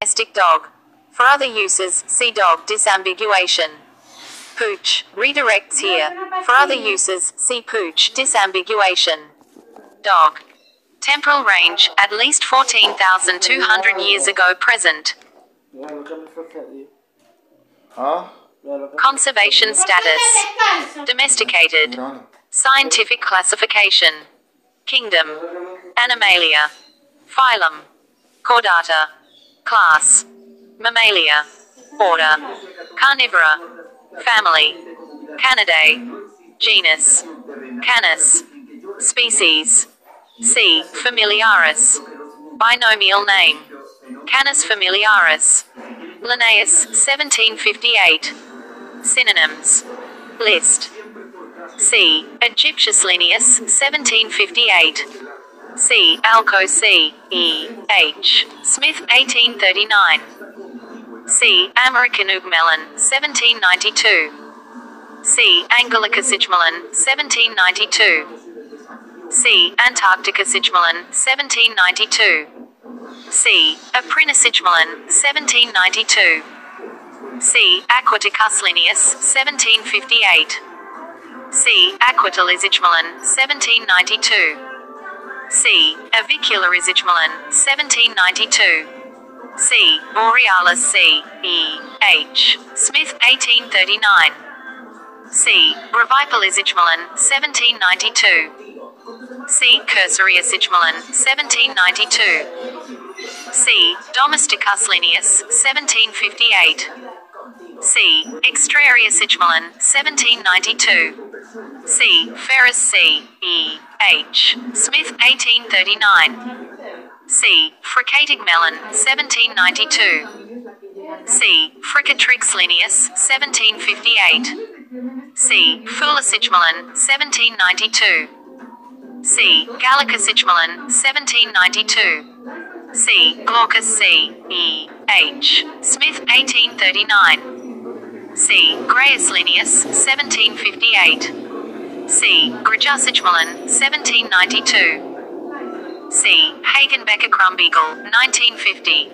domestic dog. For other uses, see dog disambiguation. Pooch redirects here. For other uses, see pooch disambiguation. Dog. Temporal range, at least 14,200 years ago present. Meron kami sa sali. Ha? Meron kami. Conservation status. Domesticated. Scientific classification. Kingdom. Animalia. Phylum. Chordata. Class. Mammalia. Order. Carnivora. Family. Canidae. Genus. Canis. Species. C. Familiaris. Binomial name. Canis familiaris. Linnaeus, 1758. Synonyms. List. C. Aegyptius Linnaeus, 1758. C. Alco C. E. H. Smith, 1839. C. Americanus Gmelin, 1792. C. Anglicus Gmelin, 1792. C. Antarcticus Gmelin, 1792. C. Aprinus Gmelin, 1792. C. Aquaticus Linnaeus, 1758. C. Isigmalan, 1792. C. Avicularis Gmelin, 1792. C. Borealis C. E. H. Smith, 1839. C. Brevipilis Gmelin, 1792. C. Cursorius Gmelin, 1792. C. Domesticus Linnaeus, 1758. C. Extrarius Gmelin, 1792. C. Ferus C. E. H. Smith, 1839. C. Fricator Gmelin, 1792. C. Fricatrix Linnaeus, 1758. C. Fuillus Gmelin, 1792. C. Gallicus Gmelin, 1792. C. Glaucus C. E. H. Smith, 1839. C. Graius Linnaeus, 1758. C. Grajus Gmelin, 1792. C. Hagenbecki Krumbiegel, 1950.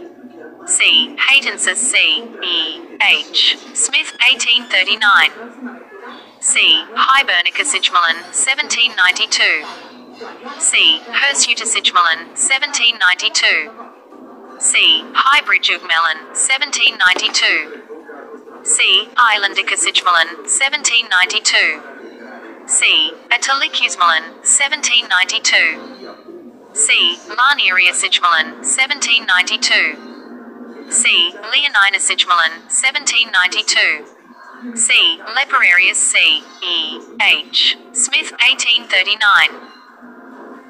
C. Haitensis C. E. H. Smith, 1839. C. Hibernicus Gmelin, 1792. C. Hirsutus Gmelin, 1792. C. Hybridus Gmelin, 1792. C. Islandicus Gmelin, 1792. C. Italicus Gmelin, 1792. C. Sigmalan, 1792. C. Leoninus Gmelin, 1792. C. Leporarius C. E. H. Smith, 1839.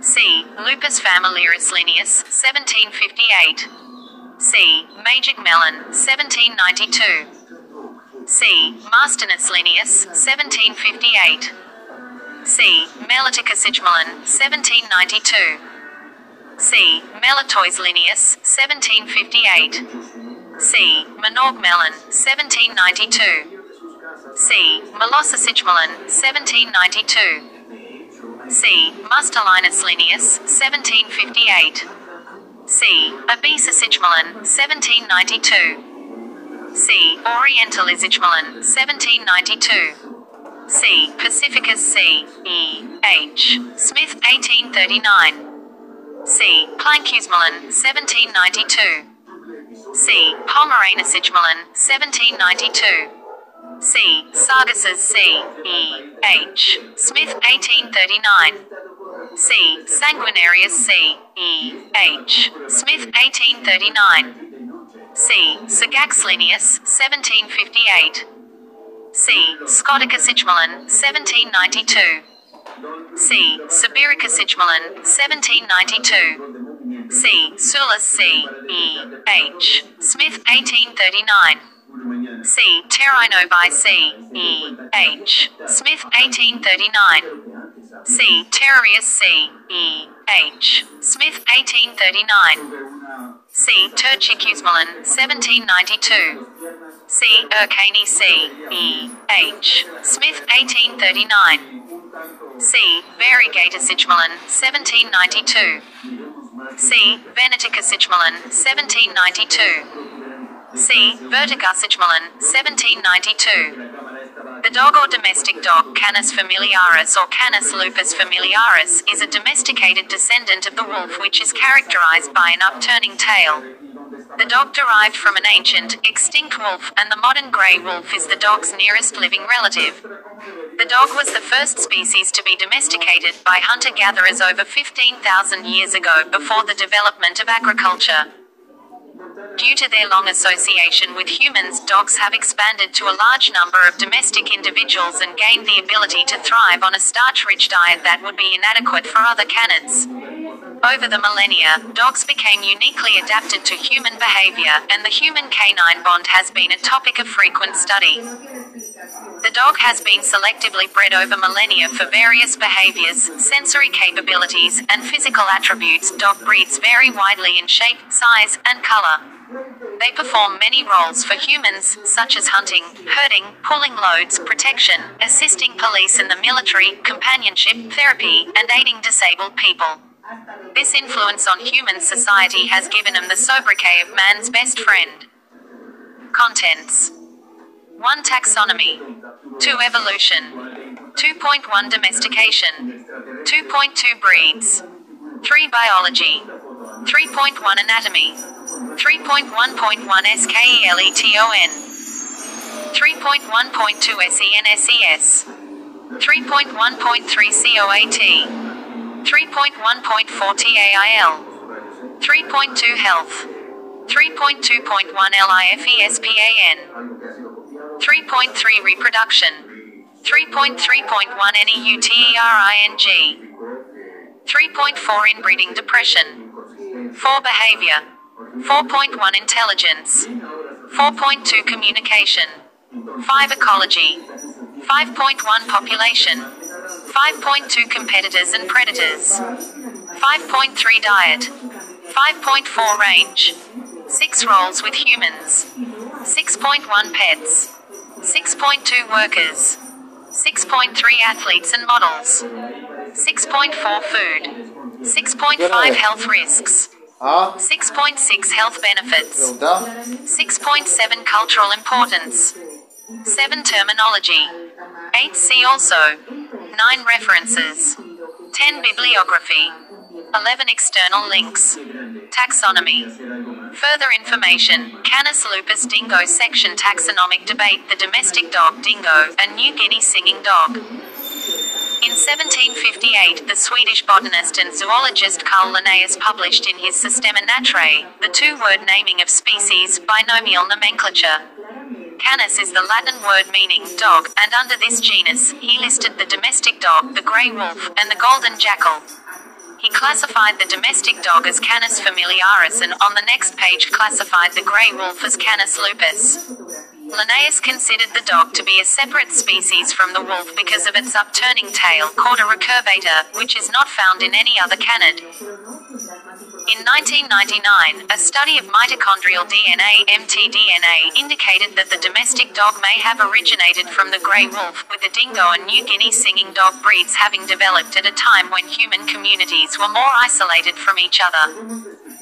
C. Lupus familiaris Linnaeus, 1758. C. Major Gmelin, 1792. C. Mastinus Linnaeus, 1758. C. Melitacus Gmelin, 1792. C. Melitaeus Linnaeus, 1758. C. Minor Gmelin, 1792. C. Molossus Gmelin, 1792. C. Mustelinus Linnaeus, 1758. C. Obesus Gmelin, 1792. C. Orientalis Gmelin, 1792. C. Pacificus C. E. H. Smith, 1839. C. Plancus Gmelin, 1792. C. Pomeranus Gmelin, 1792. C. Sagaces C. E. H. Smith, 1839. C. Sanguinarius C. E. H. Smith, 1839. C. Sagax Linnaeus, 1758. C. Scoticus Gmelin, 1792. C. Sibiricus Gmelin, 1792. C. Suillus C. E. H. Smith, 1839. C. Terraenovae C. E. H. Smith, 1839. C. Terrarius C. E. H. Smith, 1839. C. Turcicus Gmelin, 1792. C. Urcani C. E. H. Smith, 1839. C. Variegatus Gmelin, 1792. C. Venaticus Gmelin, 1792. C. Vertegus Gmelin, 1792. The dog or domestic dog, Canis familiaris or Canis lupus familiaris, is a domesticated descendant of the wolf which is characterized by an upturning tail. The dog derived from an ancient, extinct wolf, and the modern grey wolf is the dog's nearest living relative. The dog was the first species to be domesticated by hunter gatherers over 15,000 years ago before the development of agriculture. Due to their long association with humans, dogs have expanded to a large number of domestic individuals and gained the ability to thrive on a starch rich diet that would be inadequate for other canids. Over the millennia, dogs became uniquely adapted to human behavior, and the human canine bond has been a topic of frequent study. Dog has been selectively bred over millennia for various behaviors, sensory capabilities, and physical attributes. Dog breeds vary widely in shape, size, and color. They perform many roles for humans, such as hunting, herding, pulling loads, protection, assisting police and the military, companionship, therapy, and aiding disabled people. This influence on human society has given them the sobriquet of man's best friend. Contents 1. Taxonomy. 2. Evolution. 2.1 Domestication. 2.2 Breeds. 3. Biology. 3.1 Anatomy. 3.1.1 SKELETON 3.1.2 SENSES 3.1.3 COAT 3.1.4 TAIL 3.2 Health. 3.2.1 LIFESPAN 3.3 Reproduction. 3.3.1 NEUTERING 3.4 Inbreeding Depression. 4 Behavior. 4.1 Intelligence. 4.2 Communication. 5 Ecology. 5.1 Population. 5.2 Competitors and predators. 5.3 Diet. 5.4 Range. 6 Roles with humans. 6.1 Pets 6.2 Workers. 6.3 Athletes and models. 6.4 Food. 6.5 Health risks. 6.6 Health benefits. 6.7 Cultural importance. 7 Terminology. 8 See also. 9 References. 10 Bibliography 11 External links Taxonomy Further information Canis lupus dingo section Taxonomic debate The domestic dog dingo, a New Guinea singing dog. In 1758, the Swedish botanist and zoologist Carl Linnaeus published in his Systema Naturae the two word naming of species, binomial nomenclature. Canis is the Latin word meaning dog, and under this genus, he listed the domestic dog, the grey wolf, and the golden jackal. He classified the domestic dog as Canis familiaris and on the next page classified the grey wolf as Canis lupus. Linnaeus considered the dog to be a separate species from the wolf because of its upturning tail called a recurvator, which is not found in any other canid. In 1999, a study of mitochondrial DNA, mtDNA, indicated that the domestic dog may have originated from the grey wolf, with the dingo and New Guinea singing dog breeds having developed at a time when human communities were more isolated from each other.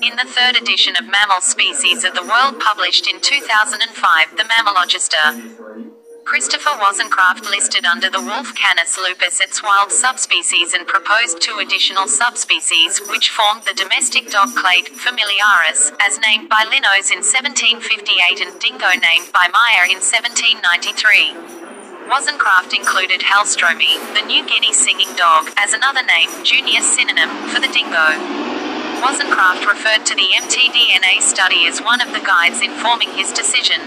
In the third edition of Mammal Species of the World published in 2005, The Mammalogister, Christopher Wozencraft listed under the wolf Canis lupus its wild subspecies and proposed two additional subspecies, which formed the domestic dog clade, familiaris, as named by Linnaeus in 1758 and dingo named by Meyer in 1793. Wozencraft included Hallstromi, the New Guinea singing dog, as another name, junior synonym, for the dingo. Wozencraft referred to the mtDNA study as one of the guides informing his decision.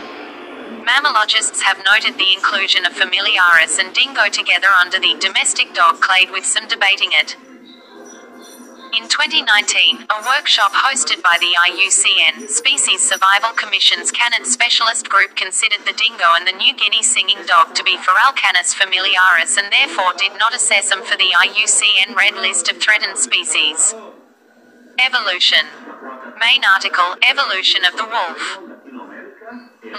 Mammalogists have noted the inclusion of familiaris and dingo together under the domestic dog clade with some debating it. In 2019, a workshop hosted by the IUCN Species Survival Commission's Canid Specialist Group considered the dingo and the New Guinea singing dog to be feral Canis familiaris and therefore did not assess them for the IUCN Red List of Threatened Species. Evolution. Main article Evolution of the Wolf.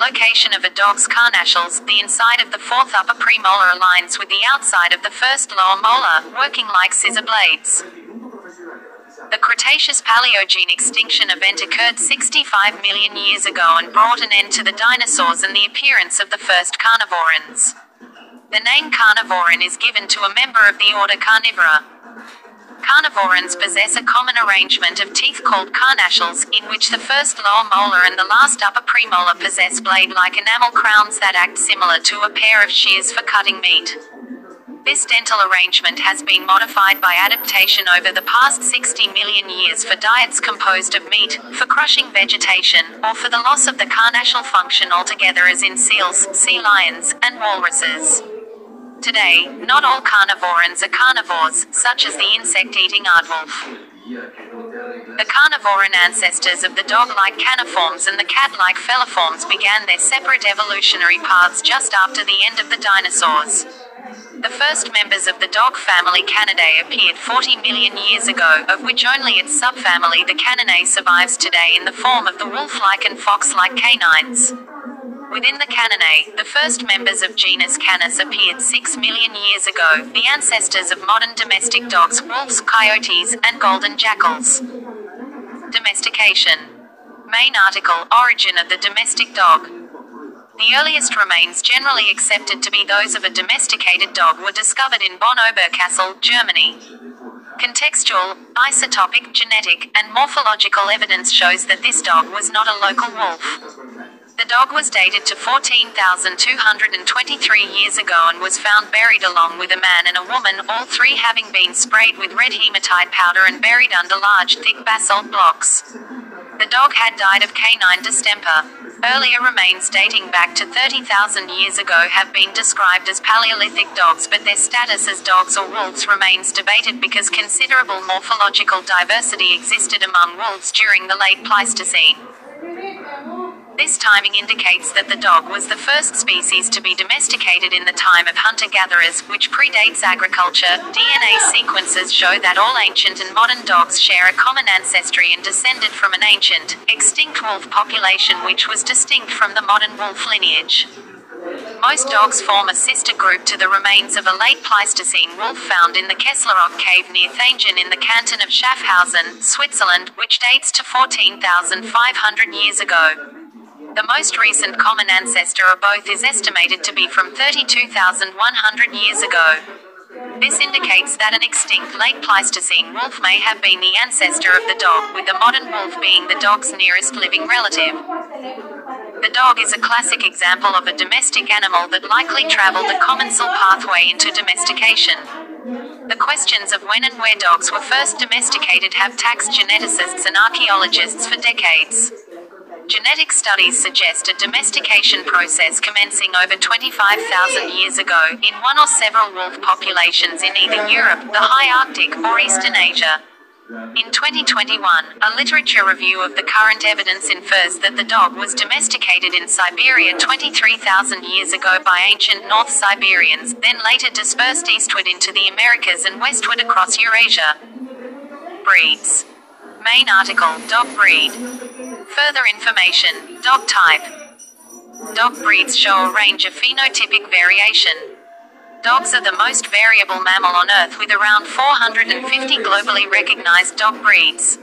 Location of a dog's carnassials, the inside of the fourth upper premolar aligns with the outside of the first lower molar, working like scissor blades. The Cretaceous Paleogene extinction event occurred 65 million years ago and brought an end to the dinosaurs and the appearance of the first carnivorans. The name carnivoran is given to a member of the order Carnivora. Carnivorans possess a common arrangement of teeth called carnassials, in which the first lower molar and the last upper premolar possess blade-like enamel crowns that act similar to a pair of shears for cutting meat. This dental arrangement has been modified by adaptation over the past 60 million years for diets composed of meat, for crushing vegetation, or for the loss of the carnassial function altogether as in seals, sea lions, and walruses. Today, not all carnivorans are carnivores, such as the insect-eating aardwolf. The carnivoran ancestors of the dog-like caniforms and the cat-like feliforms began their separate evolutionary paths just after the end of the dinosaurs. The first members of the dog family Canidae appeared 40 million years ago, of which only its subfamily the Caninae survives today in the form of the wolf-like and fox-like canines. Within the Caninae, the first members of genus Canis appeared 6 million years ago, the ancestors of modern domestic dogs, wolves, coyotes, and golden jackals. Domestication. Main article Origin of the domestic dog. The earliest remains generally accepted to be those of a domesticated dog were discovered in Bonn Oberkassel, Germany. Contextual, isotopic, genetic, and morphological evidence shows that this dog was not a local wolf. The dog was dated to 14,223 years ago and was found buried along with a man and a woman, all three having been sprayed with red hematite powder and buried under large, thick basalt blocks. The dog had died of canine distemper. Earlier remains dating back to 30,000 years ago have been described as Paleolithic dogs, but their status as dogs or wolves remains debated because considerable morphological diversity existed among wolves during the late Pleistocene. This timing indicates that the dog was the first species to be domesticated in the time of hunter gatherers, which predates agriculture. DNA sequences show that all ancient and modern dogs share a common ancestry and descended from an ancient, extinct wolf population which was distinct from the modern wolf lineage. Most dogs form a sister group to the remains of a late Pleistocene wolf found in the Kesslerloch cave near Thayngen in the canton of Schaffhausen, Switzerland, which dates to 14,500 years ago. The most recent common ancestor of both is estimated to be from 32,100 years ago. This indicates that an extinct late Pleistocene wolf may have been the ancestor of the dog, with the modern wolf being the dog's nearest living relative. The dog is a classic example of a domestic animal that likely traveled the commensal pathway into domestication. The questions of when and where dogs were first domesticated have taxed geneticists and archaeologists for decades. Genetic studies suggest a domestication process commencing over 25,000 years ago, in one or several wolf populations in either Europe, the high Arctic, or Eastern Asia. In 2021, a literature review of the current evidence infers that the dog was domesticated in Siberia 23,000 years ago by ancient North Siberians, then later dispersed eastward into the Americas and westward across Eurasia. Breeds. Main article Dog breed. Further information Dog type. Dog breeds show a range of phenotypic variation. Dogs are the most variable mammal on Earth with around 450 globally recognized dog breeds.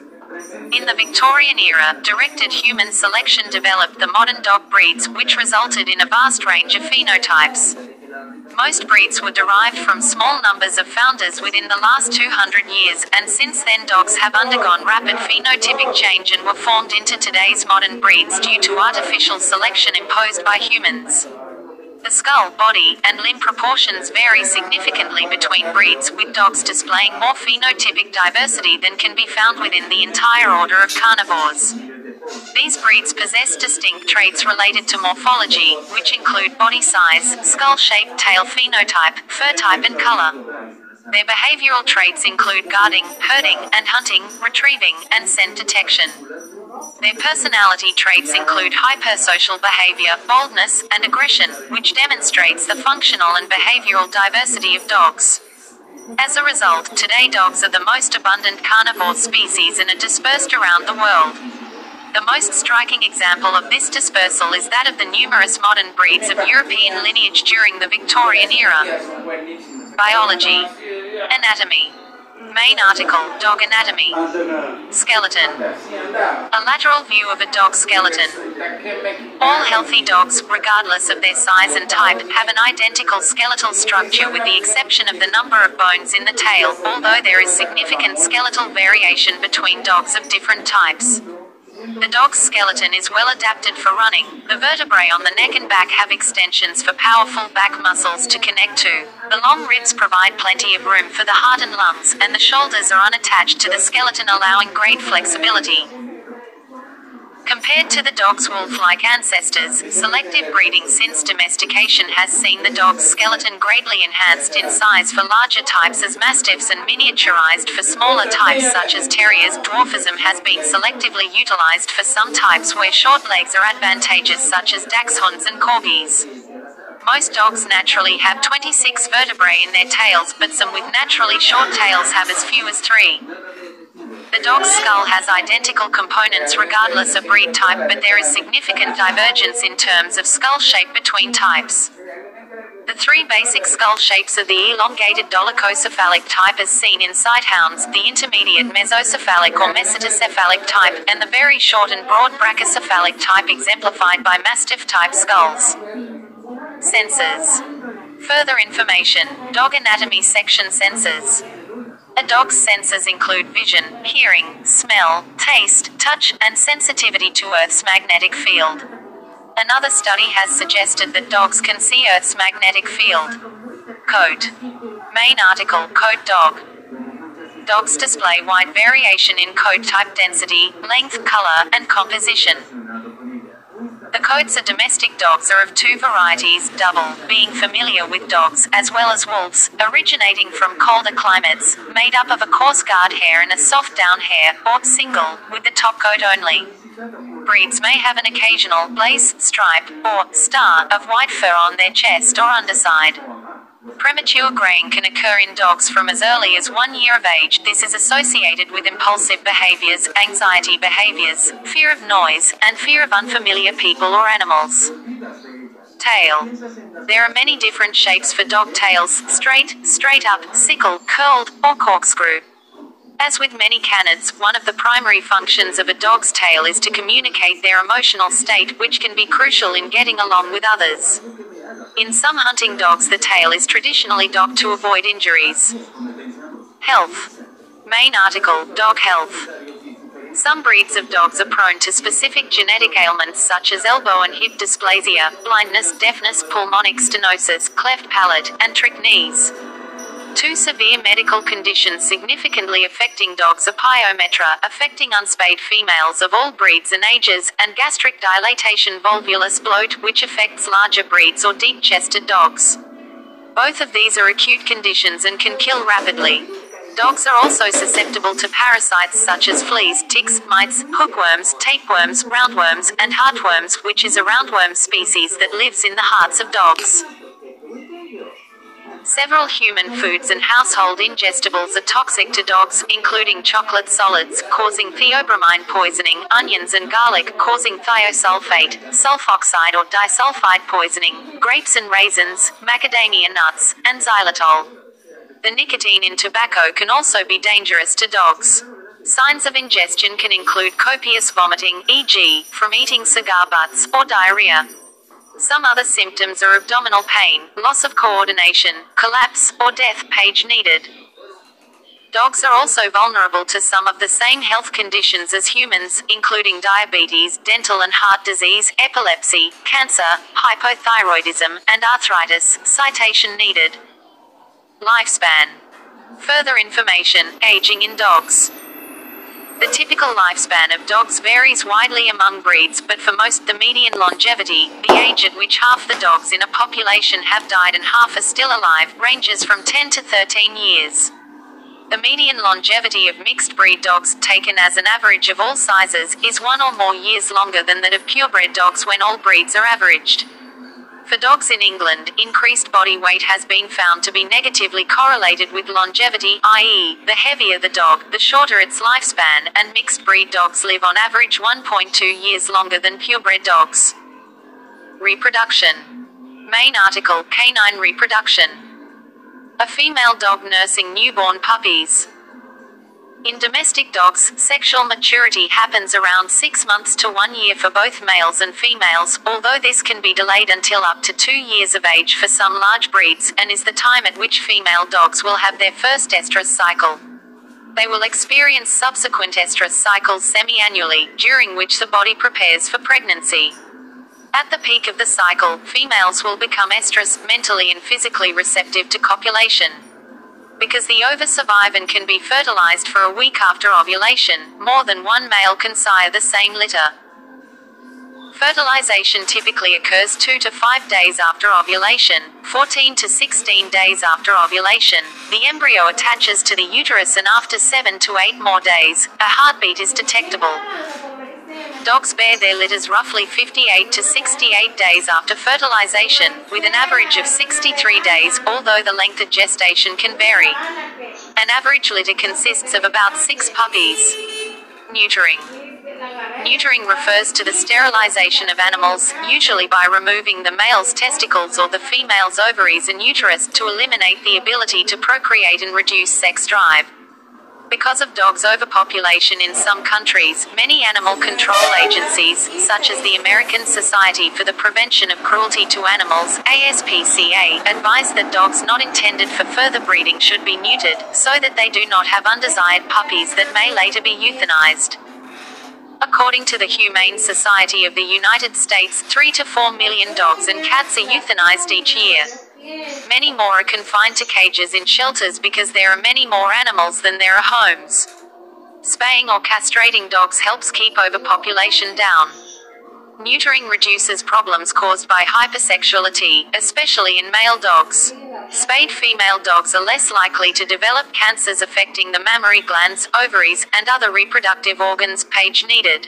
In the Victorian era, directed human selection developed the modern dog breeds, which resulted in a vast range of phenotypes. Most breeds were derived from small numbers of founders within the last 200 years, and since then dogs have undergone rapid phenotypic change and were formed into today's modern breeds due to artificial selection imposed by humans. The skull, body, and limb proportions vary significantly between breeds, with dogs displaying more phenotypic diversity than can be found within the entire order of carnivores. These breeds possess distinct traits related to morphology, which include body size, skull shape, tail phenotype, fur type, and color. Their behavioral traits include guarding, herding, and hunting, retrieving, and scent detection. Their personality traits include hypersocial behavior, boldness, and aggression, which demonstrates the functional and behavioral diversity of dogs. As a result, today dogs are the most abundant carnivore species and are dispersed around the world. The most striking example of this dispersal is that of the numerous modern breeds of European lineage during the Victorian era. Biology. Anatomy. Main article Dog anatomy. Skeleton. A lateral view of a dog skeleton. All healthy dogs, regardless of their size and type, have an identical skeletal structure with the exception of the number of bones in the tail, although there is significant skeletal variation between dogs of different types. The dog's skeleton is well adapted for running. The vertebrae on the neck and back have extensions for powerful back muscles to connect to. The long ribs provide plenty of room for the heart and lungs, and the shoulders are unattached to the skeleton, allowing great flexibility. Compared to the dog's wolf like ancestors, selective breeding since domestication has seen the dog's skeleton greatly enhanced in size for larger types as mastiffs and miniaturized for smaller types such as terriers. Dwarfism has been selectively utilized for some types where short legs are advantageous, such as dachshunds and corgis. Most dogs naturally have 26 vertebrae in their tails, but some with naturally short tails have as few as three. The dog's skull has identical components regardless of breed type, but there is significant divergence in terms of skull shape between types. The three basic skull shapes are the elongated dolichocephalic type as seen in sighthounds, the intermediate mesocephalic or mesaticephalic type, and the very short and broad brachycephalic type exemplified by mastiff type skulls. Sensors. Further information Dog Anatomy Section Sensors. A dog's senses include vision, hearing, smell, taste, touch, and sensitivity to Earth's magnetic field. Another study has suggested that dogs can see Earth's magnetic field. Coat. Main article Coat Dog. Dogs display wide variation in coat type density, length, color, and composition. The coats of domestic dogs are of two varieties, double, being familiar with dogs, as well as wolves, originating from colder climates, made up of a coarse guard hair and a soft down hair, or single, with the top coat only. Breeds may have an occasional blaze, stripe, or star of white fur on their chest or underside. Premature graying can occur in dogs from as early as one year of age. This is associated with impulsive behaviors, anxiety behaviors, fear of noise, and fear of unfamiliar people or animals. Tail. There are many different shapes for dog tails straight, straight up, sickle, curled, or corkscrew. As with many canids, one of the primary functions of a dog's tail is to communicate their emotional state, which can be crucial in getting along with others. In some hunting dogs, the tail is traditionally docked to avoid injuries. Health. Main article Dog Health. Some breeds of dogs are prone to specific genetic ailments such as elbow and hip dysplasia, blindness, deafness, pulmonic stenosis, cleft palate, and trick knees. Two severe medical conditions significantly affecting dogs are pyometra, affecting unspayed females of all breeds and ages, and gastric dilatation volvulus bloat, which affects larger breeds or deep chested dogs. Both of these are acute conditions and can kill rapidly. Dogs are also susceptible to parasites such as fleas, ticks, mites, hookworms, tapeworms, roundworms, and heartworms, which is a roundworm species that lives in the hearts of dogs. Several human foods and household ingestibles are toxic to dogs, including chocolate solids, causing theobromine poisoning, onions and garlic, causing thiosulfate, sulfoxide or disulfide poisoning, grapes and raisins, macadamia nuts, and xylitol. The nicotine in tobacco can also be dangerous to dogs. Signs of ingestion can include copious vomiting, e.g., from eating cigar butts, or diarrhea. Some other symptoms are abdominal pain, loss of coordination, collapse, or death. Page needed. Dogs are also vulnerable to some of the same health conditions as humans, including diabetes, dental and heart disease, epilepsy, cancer, hypothyroidism, and arthritis. Citation needed. Lifespan. Further information Aging in dogs. The typical lifespan of dogs varies widely among breeds, but for most, the median longevity, the age at which half the dogs in a population have died and half are still alive, ranges from 10 to 13 years. The median longevity of mixed breed dogs, taken as an average of all sizes, is one or more years longer than that of purebred dogs when all breeds are averaged. For dogs in England, increased body weight has been found to be negatively correlated with longevity, i.e., the heavier the dog, the shorter its lifespan, and mixed breed dogs live on average 1.2 years longer than purebred dogs. Reproduction. Main article Canine reproduction. A female dog nursing newborn puppies. In domestic dogs, sexual maturity happens around six months to one year for both males and females, although this can be delayed until up to two years of age for some large breeds, and is the time at which female dogs will have their first estrus cycle. They will experience subsequent estrus cycles semi annually, during which the body prepares for pregnancy. At the peak of the cycle, females will become estrus, mentally and physically receptive to copulation. Because the ova survive and can be fertilized for a week after ovulation, more than one male can sire the same litter. Fertilization typically occurs 2 to 5 days after ovulation, 14 to 16 days after ovulation. The embryo attaches to the uterus and after 7 to 8 more days, a heartbeat is detectable. Dogs bear their litters roughly 58 to 68 days after fertilization, with an average of 63 days, although the length of gestation can vary. An average litter consists of about six puppies. Neutering. Neutering refers to the sterilization of animals, usually by removing the male's testicles or the female's ovaries and uterus, to eliminate the ability to procreate and reduce sex drive. Because of dogs' overpopulation in some countries, many animal control agencies, such as the American Society for the Prevention of Cruelty to Animals, ASPCA, advise that dogs not intended for further breeding should be neutered, so that they do not have undesired puppies that may later be euthanized. According to the Humane Society of the United States, 3 to 4 million dogs and cats are euthanized each year. Many more are confined to cages in shelters because there are many more animals than there are homes. Spaying or castrating dogs helps keep overpopulation down. Neutering reduces problems caused by hypersexuality, especially in male dogs. Spayed female dogs are less likely to develop cancers affecting the mammary glands, ovaries, and other reproductive organs, page needed.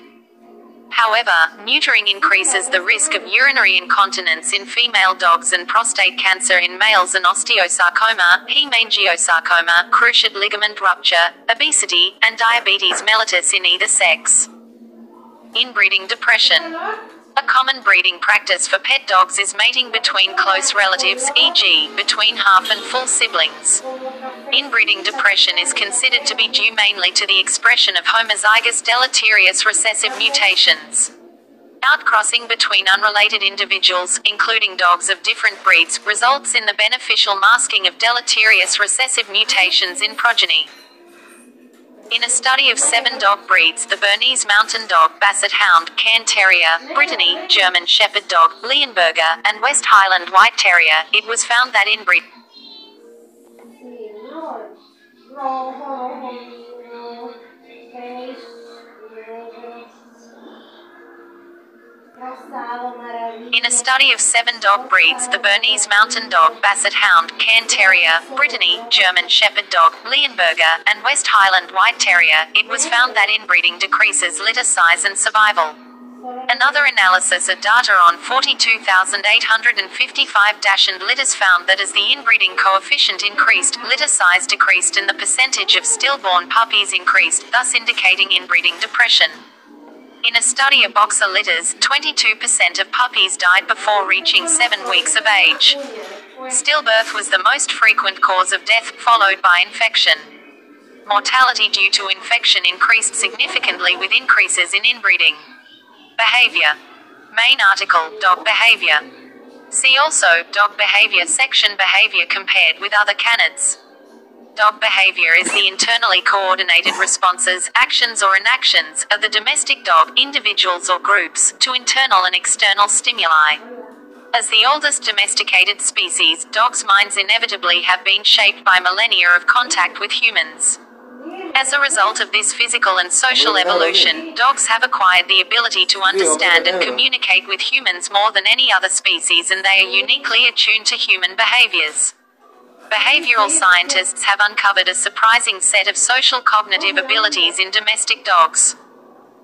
However, neutering increases the risk of urinary incontinence in female dogs and prostate cancer in males and osteosarcoma, hemangiosarcoma, cruciate ligament rupture, obesity, and diabetes mellitus in either sex. Inbreeding depression. A common breeding practice for pet dogs is mating between close relatives, e.g., between half and full siblings. Inbreeding depression is considered to be due mainly to the expression of homozygous deleterious recessive mutations. Outcrossing between unrelated individuals, including dogs of different breeds, results in the beneficial masking of deleterious recessive mutations in progeny. In a study of seven dog breeds, the Bernese Mountain Dog, Basset Hound, Cairn Terrier, Brittany, German Shepherd Dog, Leonberger, and West Highland White Terrier, it was found that inbreed In a study of seven dog breeds, the Bernese Mountain Dog, Basset Hound, Cairn Terrier, Brittany, German Shepherd Dog, Leonberger, and West Highland White Terrier, it was found that inbreeding decreases litter size and survival. Another analysis of data on 42,855 dash and litters found that as the inbreeding coefficient increased, litter size decreased and the percentage of stillborn puppies increased, thus indicating inbreeding depression. In a study of boxer litters, 22% of puppies died before reaching 7 weeks of age. Stillbirth was the most frequent cause of death, followed by infection. Mortality due to infection increased significantly with increases in inbreeding. Behavior. Main article Dog Behavior. See also Dog Behavior section Behavior compared with other canids. Dog behavior is the internally coordinated responses, actions or inactions, of the domestic dog, individuals or groups, to internal and external stimuli. As the oldest domesticated species, dogs' minds inevitably have been shaped by millennia of contact with humans. As a result of this physical and social evolution, dogs have acquired the ability to understand and communicate with humans more than any other species, and they are uniquely attuned to human behaviors. Behavioral scientists have uncovered a surprising set of social cognitive abilities in domestic dogs.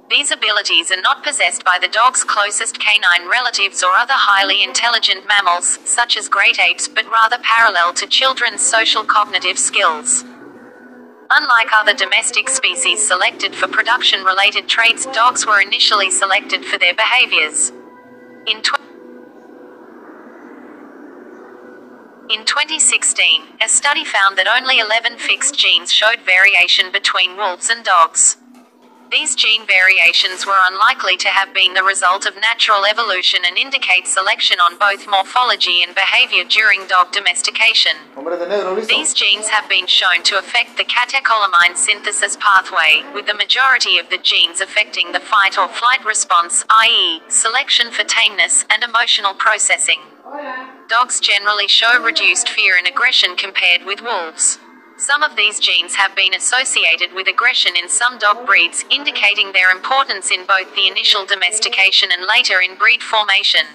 These abilities are not possessed by the dog's closest canine relatives or other highly intelligent mammals, such as great apes, but rather parallel to children's social cognitive skills. Unlike other domestic species selected for production related traits, dogs were initially selected for their behaviors. In, in 2016, a study found that only 11 fixed genes showed variation between wolves and dogs. These gene variations were unlikely to have been the result of natural evolution and indicate selection on both morphology and behavior during dog domestication. Hombre de negro, listo. These genes have been shown to affect the catecholamine synthesis pathway, with the majority of the genes affecting the fight or flight response, i.e., selection for tameness, and emotional processing. Dogs generally show reduced fear and aggression compared with wolves. Some of these genes have been associated with aggression in some dog breeds, indicating their importance in both the initial domestication and later in breed formation.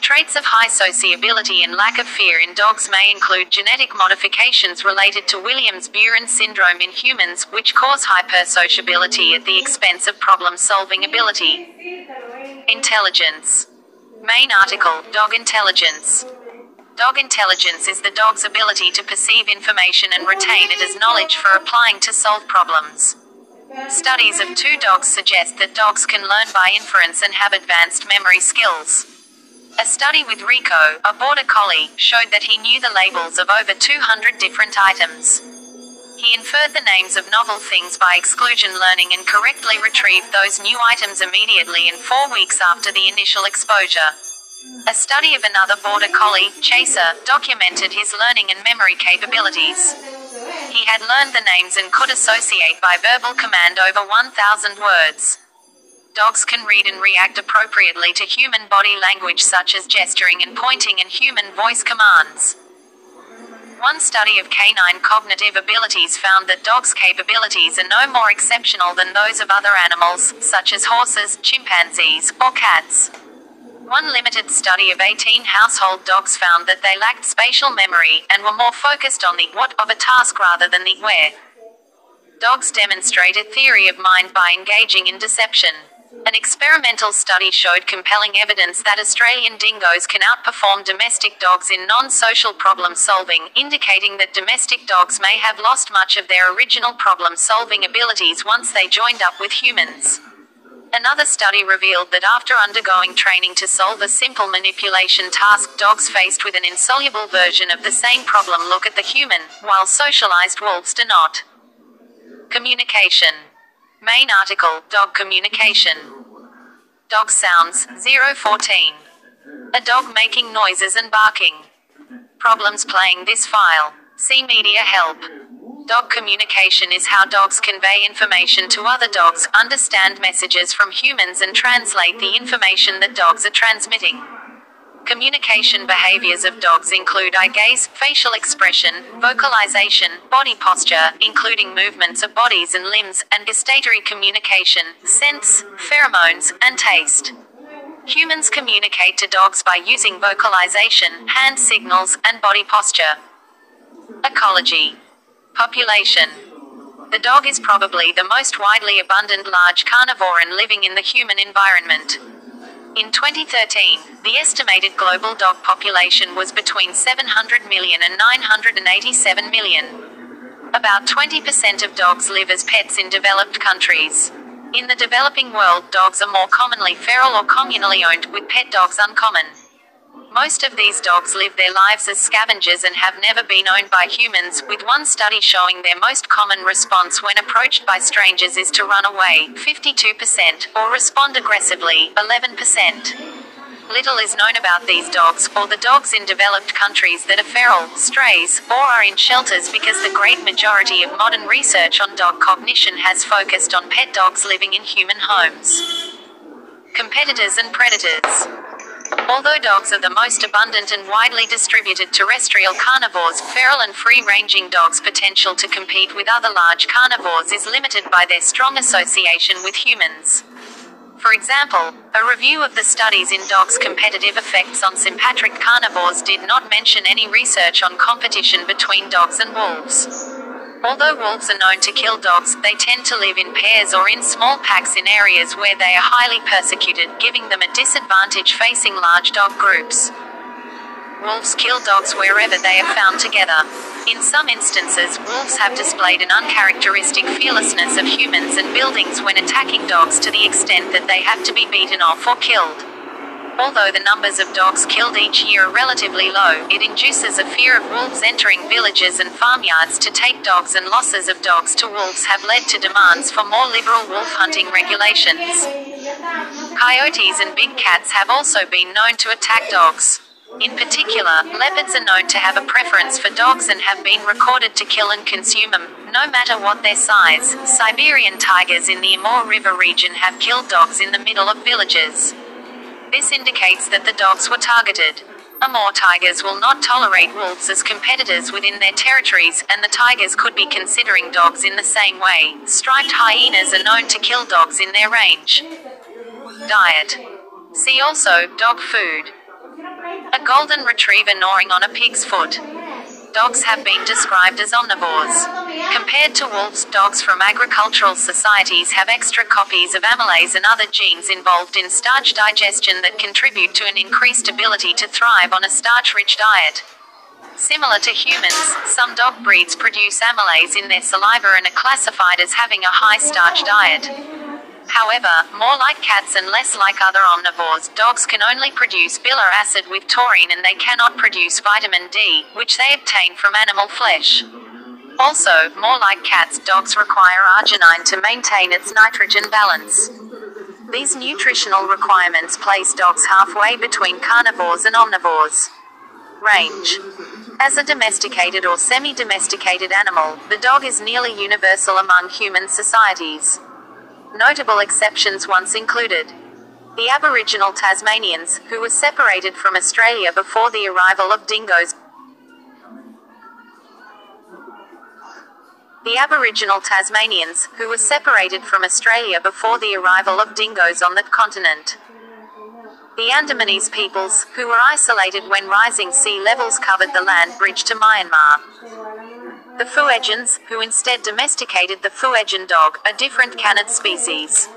Traits of high sociability and lack of fear in dogs may include genetic modifications related to Williams Beuren syndrome in humans, which cause hypersociability at the expense of problem solving ability. Intelligence. Main article Dog Intelligence. Dog intelligence is the dog's ability to perceive information and retain it as knowledge for applying to solve problems. Studies of two dogs suggest that dogs can learn by inference and have advanced memory skills. A study with Rico, a border collie, showed that he knew the labels of over 200 different items. He inferred the names of novel things by exclusion learning and correctly retrieved those new items immediately in four weeks after the initial exposure. A study of another border collie, Chaser, documented his learning and memory capabilities. He had learned the names and could associate by verbal command over 1,000 words. Dogs can read and react appropriately to human body language such as gesturing and pointing and human voice commands. One study of canine cognitive abilities found that dogs' capabilities are no more exceptional than those of other animals, such as horses, chimpanzees, or cats. One limited study of 18 household dogs found that they lacked spatial memory and were more focused on the what of a task rather than the where. Dogs demonstrate a theory of mind by engaging in deception. An experimental study showed compelling evidence that Australian dingoes can outperform domestic dogs in non social problem solving, indicating that domestic dogs may have lost much of their original problem solving abilities once they joined up with humans. Another study revealed that after undergoing training to solve a simple manipulation task, dogs faced with an insoluble version of the same problem look at the human, while socialized wolves do not. Communication. Main article Dog Communication. Dog sounds 014. A dog making noises and barking. Problems playing this file. See media help. Dog communication is how dogs convey information to other dogs, understand messages from humans, and translate the information that dogs are transmitting. Communication behaviors of dogs include eye gaze, facial expression, vocalization, body posture, including movements of bodies and limbs, and gustatory communication, sense, pheromones, and taste. Humans communicate to dogs by using vocalization, hand signals, and body posture. Ecology. Population. The dog is probably the most widely abundant large carnivore and living in the human environment. In 2013, the estimated global dog population was between 700 million and 987 million. About 20% of dogs live as pets in developed countries. In the developing world, dogs are more commonly feral or communally owned, with pet dogs uncommon. Most of these dogs live their lives as scavengers and have never been owned by humans, with one study showing their most common response when approached by strangers is to run away, 52%, or respond aggressively, 11%. Little is known about these dogs, or the dogs in developed countries that are feral, strays, or are in shelters because the great majority of modern research on dog cognition has focused on pet dogs living in human homes. Competitors and predators. Although dogs are the most abundant and widely distributed terrestrial carnivores, feral and free ranging dogs' potential to compete with other large carnivores is limited by their strong association with humans. For example, a review of the studies in dogs' competitive effects on sympatric carnivores did not mention any research on competition between dogs and wolves. Although wolves are known to kill dogs, they tend to live in pairs or in small packs in areas where they are highly persecuted, giving them a disadvantage facing large dog groups. Wolves kill dogs wherever they are found together. In some instances, wolves have displayed an uncharacteristic fearlessness of humans and buildings when attacking dogs to the extent that they have to be beaten off or killed. Although the numbers of dogs killed each year are relatively low, it induces a fear of wolves entering villages and farmyards to take dogs, and losses of dogs to wolves have led to demands for more liberal wolf hunting regulations. Coyotes and big cats have also been known to attack dogs. In particular, leopards are known to have a preference for dogs and have been recorded to kill and consume them, no matter what their size. Siberian tigers in the Amur River region have killed dogs in the middle of villages. This indicates that the dogs were targeted. Amur tigers will not tolerate wolves as competitors within their territories, and the tigers could be considering dogs in the same way. Striped hyenas are known to kill dogs in their range. Diet. See also dog food. A golden retriever gnawing on a pig's foot. Dogs have been described as omnivores. Compared to wolves, dogs from agricultural societies have extra copies of amylase and other genes involved in starch digestion that contribute to an increased ability to thrive on a starch rich diet. Similar to humans, some dog breeds produce amylase in their saliva and are classified as having a high starch diet. However, more like cats and less like other omnivores, dogs can only produce bile acid with taurine and they cannot produce vitamin D, which they obtain from animal flesh. Also, more like cats, dogs require arginine to maintain its nitrogen balance. These nutritional requirements place dogs halfway between carnivores and omnivores. Range. As a domesticated or semi domesticated animal, the dog is nearly universal among human societies. Notable exceptions once included the Aboriginal Tasmanians, who were separated from Australia before the arrival of dingoes. The Aboriginal Tasmanians, who were separated from Australia before the arrival of dingoes on that continent. The Andamanese peoples, who were isolated when rising sea levels covered the land bridge to Myanmar. The Fuegians, who instead domesticated the Fuegian dog, a different canid species.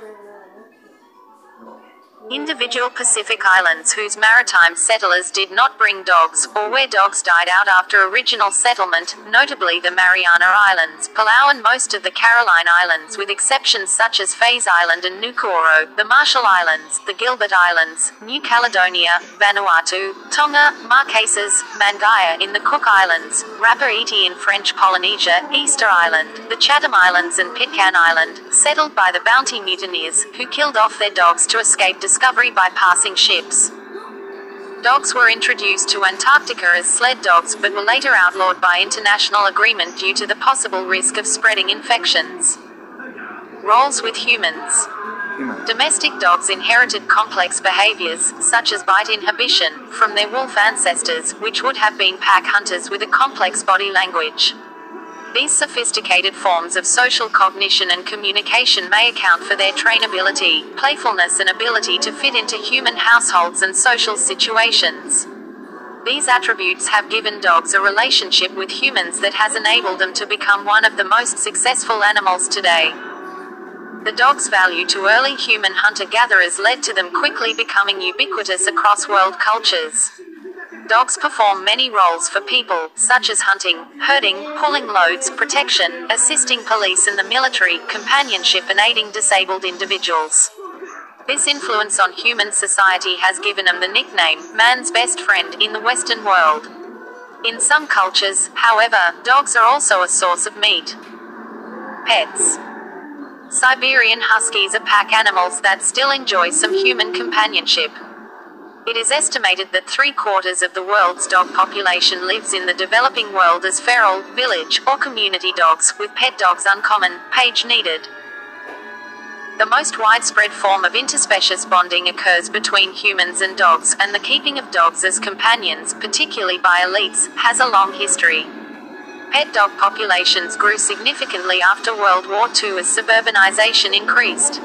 Individual Pacific islands whose maritime settlers did not bring dogs, or where dogs died out after original settlement, notably the Mariana Islands, Palau and most of the Caroline Islands with exceptions such as Fais Island and Nukuoro, the Marshall Islands, the Gilbert Islands, New Caledonia, Vanuatu, Tonga, Marquesas, Mangaia in the Cook Islands, Rapa Iti in French Polynesia, Easter Island, the Chatham Islands and Pitcairn Island, settled by the bounty mutineers, who killed off their dogs to escape discovery by passing ships. Dogs were introduced to Antarctica as sled dogs but were later outlawed by international agreement due to the possible risk of spreading infections. Roles with humans. Domestic dogs inherited complex behaviors, such as bite inhibition, from their wolf ancestors, which would have been pack hunters with a complex body language. These sophisticated forms of social cognition and communication may account for their trainability, playfulness, and ability to fit into human households and social situations. These attributes have given dogs a relationship with humans that has enabled them to become one of the most successful animals today. The dog's value to early human hunter gatherers led to them quickly becoming ubiquitous across world cultures. Dogs perform many roles for people, such as hunting, herding, pulling loads, protection, assisting police and the military, companionship, and aiding disabled individuals. This influence on human society has given them the nickname, man's best friend, in the Western world. In some cultures, however, dogs are also a source of meat. Pets. Siberian Huskies are pack animals that still enjoy some human companionship. It is estimated that three quarters of the world's dog population lives in the developing world as feral, village, or community dogs, with pet dogs uncommon, page needed. The most widespread form of interspecies bonding occurs between humans and dogs, and the keeping of dogs as companions, particularly by elites, has a long history. Pet dog populations grew significantly after World War II as suburbanization increased.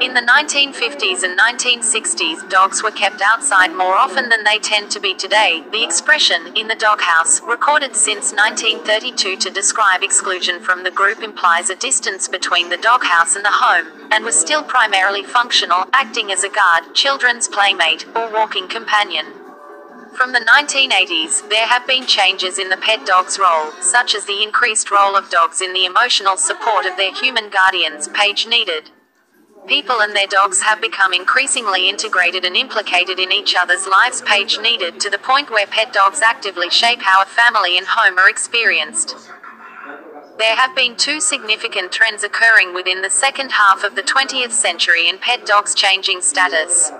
In the 1950s and 1960s, dogs were kept outside more often than they tend to be today. The expression, in the doghouse, recorded since 1932 to describe exclusion from the group implies a distance between the doghouse and the home, and was still primarily functional, acting as a guard, children's playmate, or walking companion. From the 1980s, there have been changes in the pet dog's role, such as the increased role of dogs in the emotional support of their human guardians, page needed. People and their dogs have become increasingly integrated and implicated in each other's lives. Page needed to the point where pet dogs actively shape how a family and home are experienced. There have been two significant trends occurring within the second half of the 20th century in pet dogs changing status.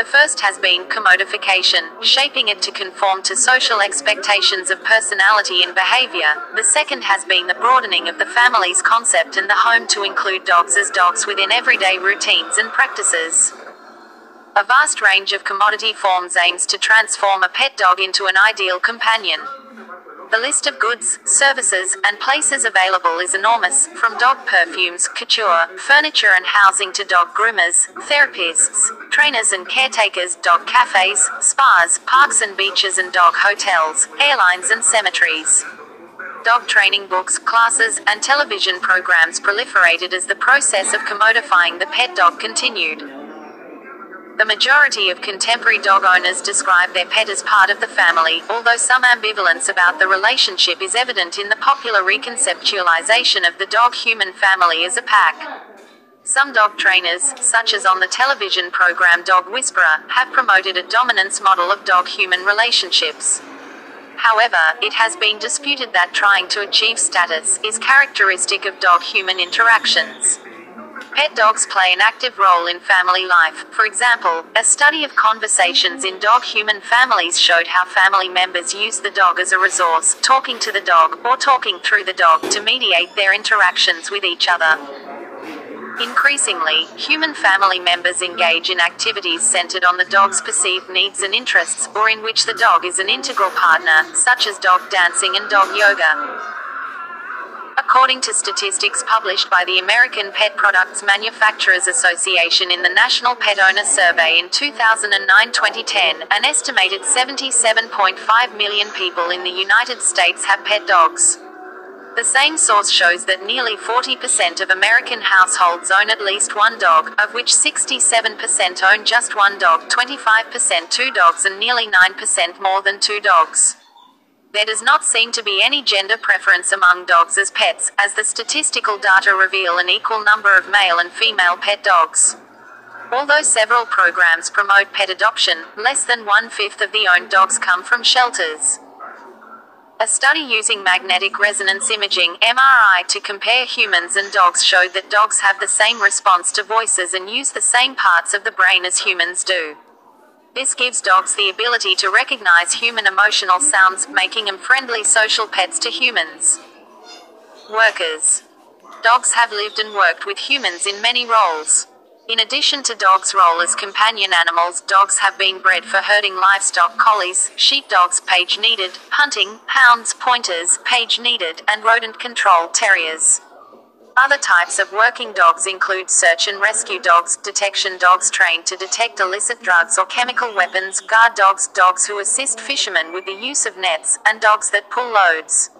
The first has been commodification, shaping it to conform to social expectations of personality and behavior. The second has been the broadening of the family's concept and the home to include dogs as dogs within everyday routines and practices. A vast range of commodity forms aims to transform a pet dog into an ideal companion. The list of goods, services, and places available is enormous, from dog perfumes, couture, furniture and housing to dog groomers, therapists, trainers and caretakers, dog cafes, spas, parks and beaches and dog hotels, airlines and cemeteries. Dog training books, classes, and television programs proliferated as the process of commodifying the pet dog continued. The majority of contemporary dog owners describe their pet as part of the family, although some ambivalence about the relationship is evident in the popular reconceptualization of the dog human family as a pack. Some dog trainers, such as on the television program Dog Whisperer, have promoted a dominance model of dog human relationships. However, it has been disputed that trying to achieve status is characteristic of dog human interactions. Pet dogs play an active role in family life. For example, a study of conversations in dog human families showed how family members use the dog as a resource, talking to the dog, or talking through the dog to mediate their interactions with each other. Increasingly, human family members engage in activities centered on the dog's perceived needs and interests, or in which the dog is an integral partner, such as dog dancing and dog yoga. According to statistics published by the American Pet Products Manufacturers Association in the National Pet Owner Survey in 2009 2010, an estimated 77.5 million people in the United States have pet dogs. The same source shows that nearly 40% of American households own at least one dog, of which 67% own just one dog, 25% two dogs, and nearly 9% more than two dogs. There does not seem to be any gender preference among dogs as pets, as the statistical data reveal an equal number of male and female pet dogs. Although several programs promote pet adoption, less than one fifth of the owned dogs come from shelters. A study using magnetic resonance imaging MRI to compare humans and dogs showed that dogs have the same response to voices and use the same parts of the brain as humans do. This gives dogs the ability to recognize human emotional sounds, making them friendly social pets to humans. Workers. Dogs have lived and worked with humans in many roles. In addition to dogs' role as companion animals, dogs have been bred for herding livestock collies, sheepdogs, page needed, hunting, hounds, pointers, page needed, and rodent control terriers. Other types of working dogs include search and rescue dogs, detection dogs trained to detect illicit drugs or chemical weapons, guard dogs, dogs who assist fishermen with the use of nets, and dogs that pull loads.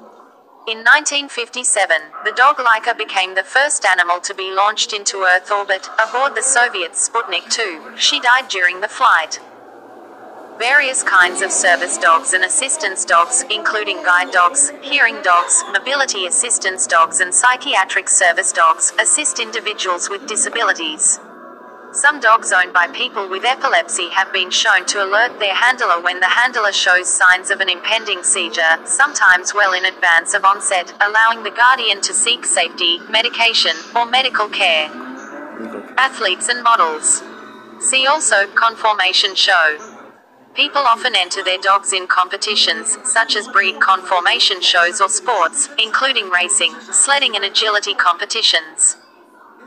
In 1957, the dog Laika became the first animal to be launched into Earth orbit, aboard the Soviet Sputnik 2. She died during the flight. Various kinds of service dogs and assistance dogs, including guide dogs, hearing dogs, mobility assistance dogs, and psychiatric service dogs, assist individuals with disabilities. Some dogs owned by people with epilepsy have been shown to alert their handler when the handler shows signs of an impending seizure, sometimes well in advance of onset, allowing the guardian to seek safety, medication, or medical care. Athletes and models. See also Conformation Show. People often enter their dogs in competitions, such as breed conformation shows or sports, including racing, sledding, and agility competitions.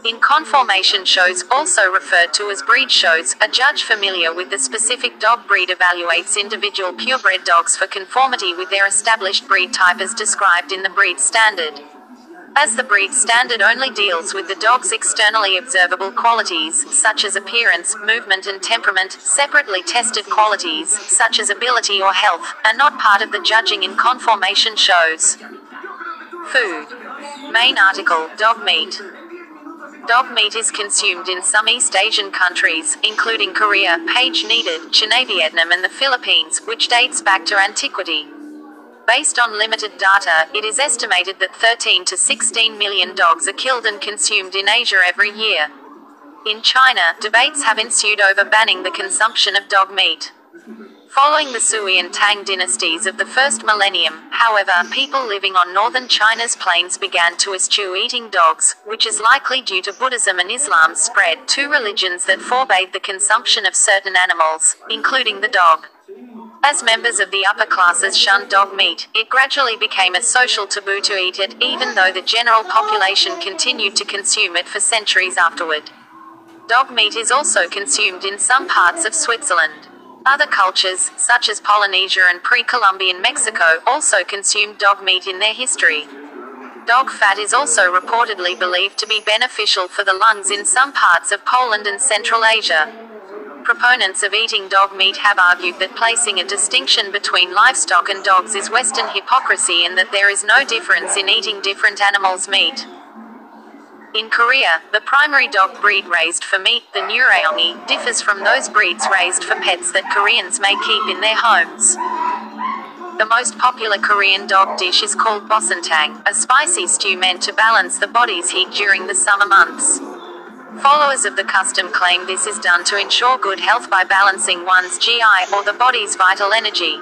In conformation shows, also referred to as breed shows, a judge familiar with the specific dog breed evaluates individual purebred dogs for conformity with their established breed type as described in the breed standard. As the breed standard only deals with the dog's externally observable qualities, such as appearance, movement, and temperament, separately tested qualities, such as ability or health, are not part of the judging in conformation shows. Food. Main article Dog meat. Dog meat is consumed in some East Asian countries, including Korea, page needed, China, Vietnam, and the Philippines, which dates back to antiquity. Based on limited data, it is estimated that 13 to 16 million dogs are killed and consumed in Asia every year. In China, debates have ensued over banning the consumption of dog meat. Following the Sui and Tang dynasties of the first millennium, however, people living on northern China's plains began to eschew eating dogs, which is likely due to Buddhism and Islam's spread, two religions that forbade the consumption of certain animals, including the dog. As members of the upper classes shunned dog meat, it gradually became a social taboo to eat it, even though the general population continued to consume it for centuries afterward. Dog meat is also consumed in some parts of Switzerland. Other cultures, such as Polynesia and pre Columbian Mexico, also consumed dog meat in their history. Dog fat is also reportedly believed to be beneficial for the lungs in some parts of Poland and Central Asia. Proponents of eating dog meat have argued that placing a distinction between livestock and dogs is Western hypocrisy and that there is no difference in eating different animals' meat. In Korea, the primary dog breed raised for meat, the Nureongi, differs from those breeds raised for pets that Koreans may keep in their homes. The most popular Korean dog dish is called bosintang, a spicy stew meant to balance the body's heat during the summer months. Followers of the custom claim this is done to ensure good health by balancing one's GI or the body's vital energy.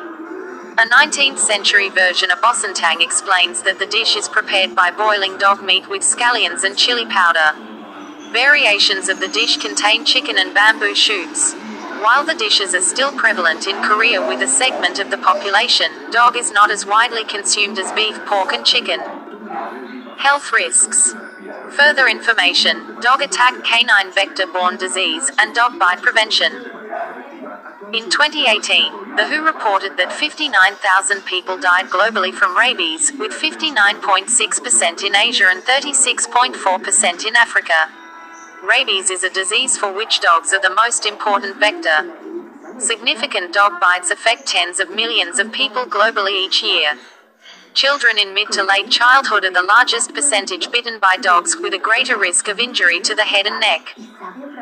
A 19th century version of Bosintang explains that the dish is prepared by boiling dog meat with scallions and chili powder. Variations of the dish contain chicken and bamboo shoots. While the dishes are still prevalent in Korea with a segment of the population, dog is not as widely consumed as beef, pork, and chicken. Health risks. Further information dog attack, canine vector borne disease, and dog bite prevention. In 2018, The WHO reported that 59,000 people died globally from rabies, with 59.6% in Asia and 36.4% in Africa. Rabies is a disease for which dogs are the most important vector. Significant dog bites affect tens of millions of people globally each year. Children in mid to late childhood are the largest percentage bitten by dogs, with a greater risk of injury to the head and neck.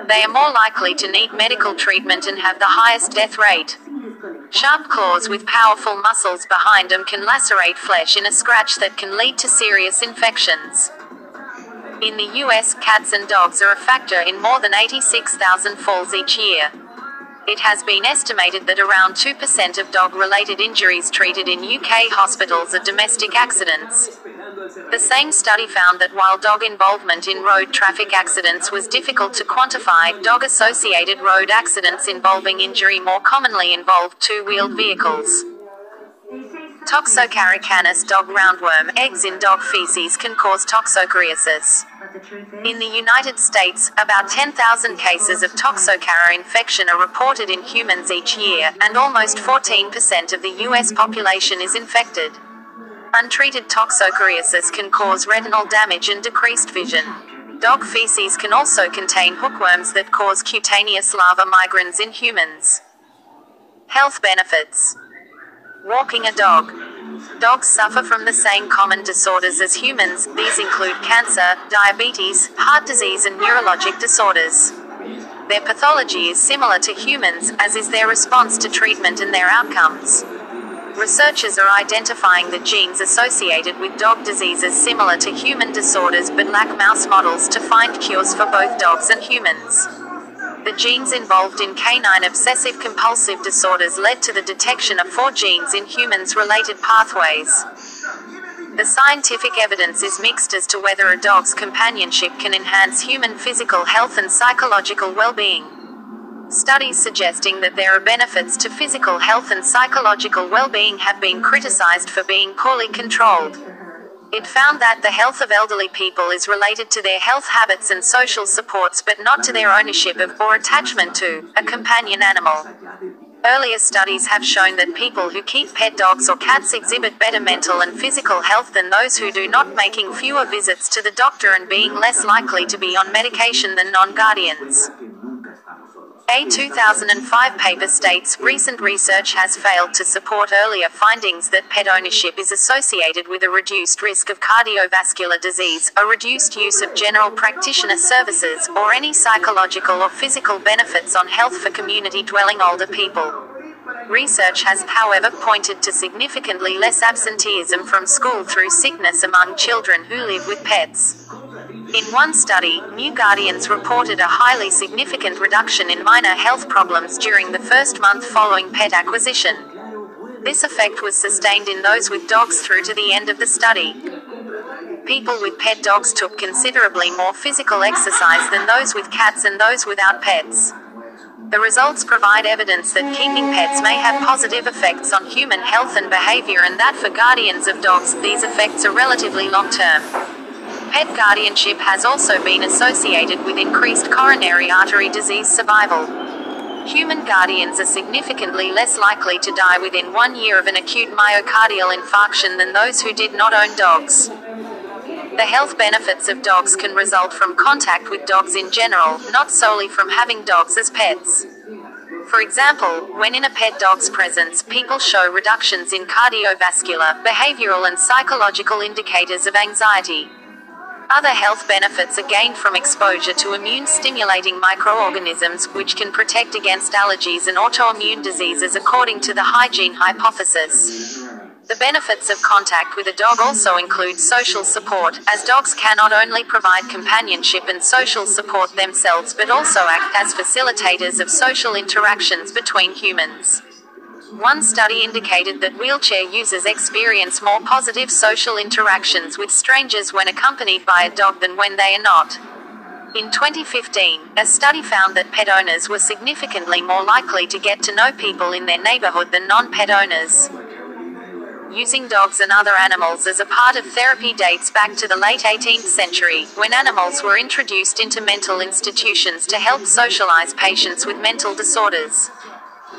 They are more likely to need medical treatment and have the highest death rate. Sharp claws with powerful muscles behind them can lacerate flesh in a scratch that can lead to serious infections. In the US, cats and dogs are a factor in more than 86,000 falls each year. It has been estimated that around 2% of dog related injuries treated in UK hospitals are domestic accidents. The same study found that while dog involvement in road traffic accidents was difficult to quantify, dog associated road accidents involving injury more commonly involved two wheeled vehicles. Toxocara canis dog roundworm eggs in dog feces can cause toxocariasis. In the United States, about 10,000 cases of toxocara infection are reported in humans each year, and almost 14% of the U.S. population is infected. Untreated toxocariasis can cause retinal damage and decreased vision. Dog feces can also contain hookworms that cause cutaneous larva migrans in humans. Health benefits Walking a dog. Dogs suffer from the same common disorders as humans, these include cancer, diabetes, heart disease, and neurologic disorders. Their pathology is similar to humans, as is their response to treatment and their outcomes. Researchers are identifying the genes associated with dog diseases similar to human disorders but lack mouse models to find cures for both dogs and humans. The genes involved in canine obsessive compulsive disorders led to the detection of four genes in humans related pathways. The scientific evidence is mixed as to whether a dog's companionship can enhance human physical health and psychological well being. Studies suggesting that there are benefits to physical health and psychological well being have been criticized for being poorly controlled. It found that the health of elderly people is related to their health habits and social supports but not to their ownership of or attachment to a companion animal. Earlier studies have shown that people who keep pet dogs or cats exhibit better mental and physical health than those who do not, making fewer visits to the doctor and being less likely to be on medication than non guardians. A 2005 paper states recent research has failed to support earlier findings that pet ownership is associated with a reduced risk of cardiovascular disease, a reduced use of general practitioner services, or any psychological or physical benefits on health for community dwelling older people. Research has, however, pointed to significantly less absenteeism from school through sickness among children who live with pets. In one study, New Guardians reported a highly significant reduction in minor health problems during the first month following pet acquisition. This effect was sustained in those with dogs through to the end of the study. People with pet dogs took considerably more physical exercise than those with cats and those without pets. The results provide evidence that keeping pets may have positive effects on human health and behavior, and that for guardians of dogs, these effects are relatively long term. Pet guardianship has also been associated with increased coronary artery disease survival. Human guardians are significantly less likely to die within one year of an acute myocardial infarction than those who did not own dogs. The health benefits of dogs can result from contact with dogs in general, not solely from having dogs as pets. For example, when in a pet dog's presence, people show reductions in cardiovascular, behavioral, and psychological indicators of anxiety. Other health benefits are gained from exposure to immune stimulating microorganisms, which can protect against allergies and autoimmune diseases according to the hygiene hypothesis. The benefits of contact with a dog also include social support, as dogs can not only provide companionship and social support themselves but also act as facilitators of social interactions between humans. One study indicated that wheelchair users experience more positive social interactions with strangers when accompanied by a dog than when they are not. In 2015, a study found that pet owners were significantly more likely to get to know people in their neighborhood than non pet owners. Using dogs and other animals as a part of therapy dates back to the late 18th century, when animals were introduced into mental institutions to help socialize patients with mental disorders.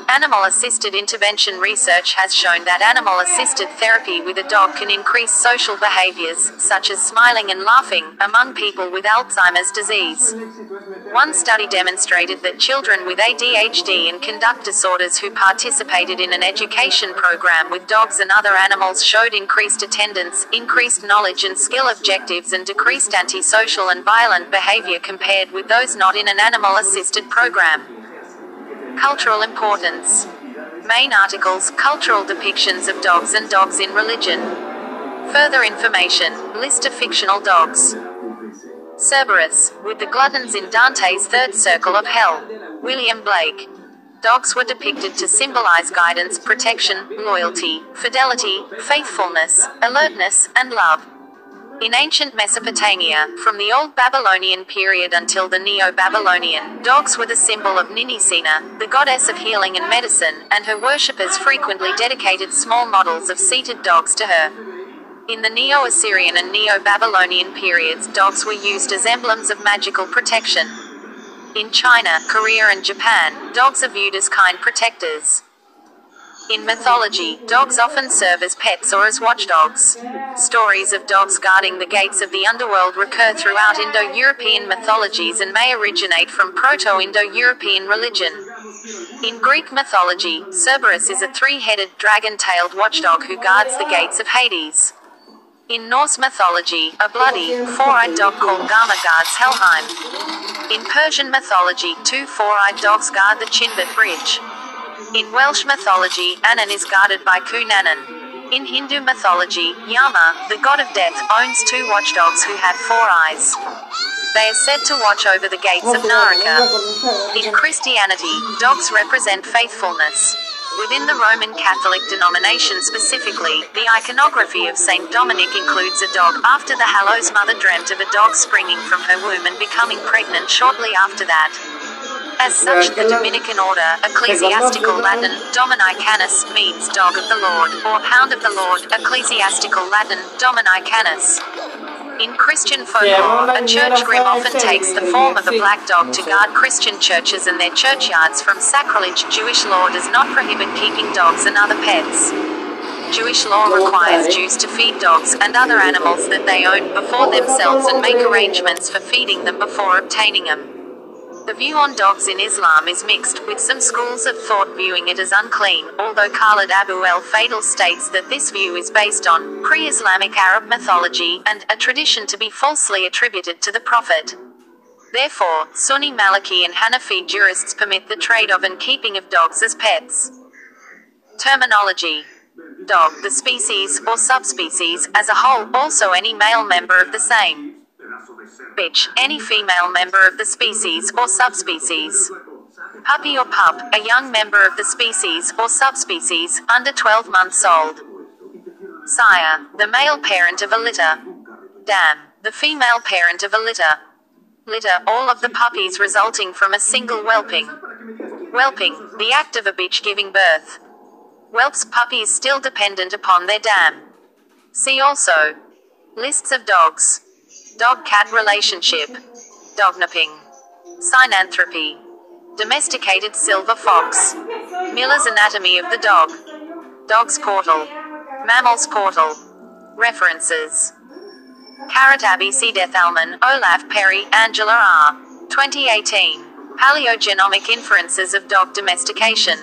Animal assisted intervention research has shown that animal assisted therapy with a dog can increase social behaviors, such as smiling and laughing, among people with Alzheimer's disease. One study demonstrated that children with ADHD and conduct disorders who participated in an education program with dogs and other animals showed increased attendance, increased knowledge and skill objectives, and decreased antisocial and violent behavior compared with those not in an animal assisted program. Cultural importance. Main articles Cultural depictions of dogs and dogs in religion. Further information List of fictional dogs. Cerberus, with the gluttons in Dante's Third Circle of Hell. William Blake. Dogs were depicted to symbolize guidance, protection, loyalty, fidelity, faithfulness, alertness, and love. In ancient Mesopotamia, from the Old Babylonian period until the Neo Babylonian, dogs were the symbol of Ninisina, the goddess of healing and medicine, and her worshippers frequently dedicated small models of seated dogs to her. In the Neo Assyrian and Neo Babylonian periods, dogs were used as emblems of magical protection. In China, Korea, and Japan, dogs are viewed as kind protectors. In mythology, dogs often serve as pets or as watchdogs. Stories of dogs guarding the gates of the underworld recur throughout Indo European mythologies and may originate from Proto Indo European religion. In Greek mythology, Cerberus is a three headed, dragon tailed watchdog who guards the gates of Hades. In Norse mythology, a bloody, four eyed dog called Gama guards Helheim. In Persian mythology, two four eyed dogs guard the Chinvat Bridge. In Welsh mythology, Annwn is guarded by Cŵn Annwn. In Hindu mythology, Yama, the god of death, owns two watchdogs who have four eyes. They are said to watch over the gates of Naraka. In Christianity, dogs represent faithfulness. Within the Roman Catholic denomination specifically, the iconography of Saint Dominic includes a dog. After the Hallows mother dreamt of a dog springing from her womb and becoming pregnant shortly after that. As such, the Dominican order, ecclesiastical Latin, Dominicanus, means dog of the Lord, or hound of the Lord, ecclesiastical Latin, Dominicanus. In Christian folklore, a church grim often takes the form of a black dog to guard Christian churches and their churchyards from sacrilege. Jewish law does not prohibit keeping dogs and other pets. Jewish law requires Jews to feed dogs and other animals that they own before themselves and make arrangements for feeding them before obtaining them. The view on dogs in Islam is mixed, with some schools of thought viewing it as unclean, although Khaled Abou El Fadl states that this view is based on pre Islamic Arab mythology and a tradition to be falsely attributed to the Prophet. Therefore, Sunni Maliki and Hanafi jurists permit the trade of and keeping of dogs as pets. Terminology Dog, the species, or subspecies, as a whole, also any male member of the same. Bitch, any female member of the species or subspecies. Puppy or pup, a young member of the species or subspecies, under 12 months old. Sire, the male parent of a litter. Dam, the female parent of a litter. Litter, all of the puppies resulting from a single whelping. Whelping, the act of a bitch giving birth. Whelps puppies still dependent upon their dam. See also lists of dogs, dog cat relationship, dognapping, synanthropy, domesticated silver fox, Miller's anatomy of the dog, dog's portal, mammals portal, references. Carrot Abbey C. Dethalman, Olaf Perri, Angela R. 2018. Paleogenomic Inferences of Dog Domestication.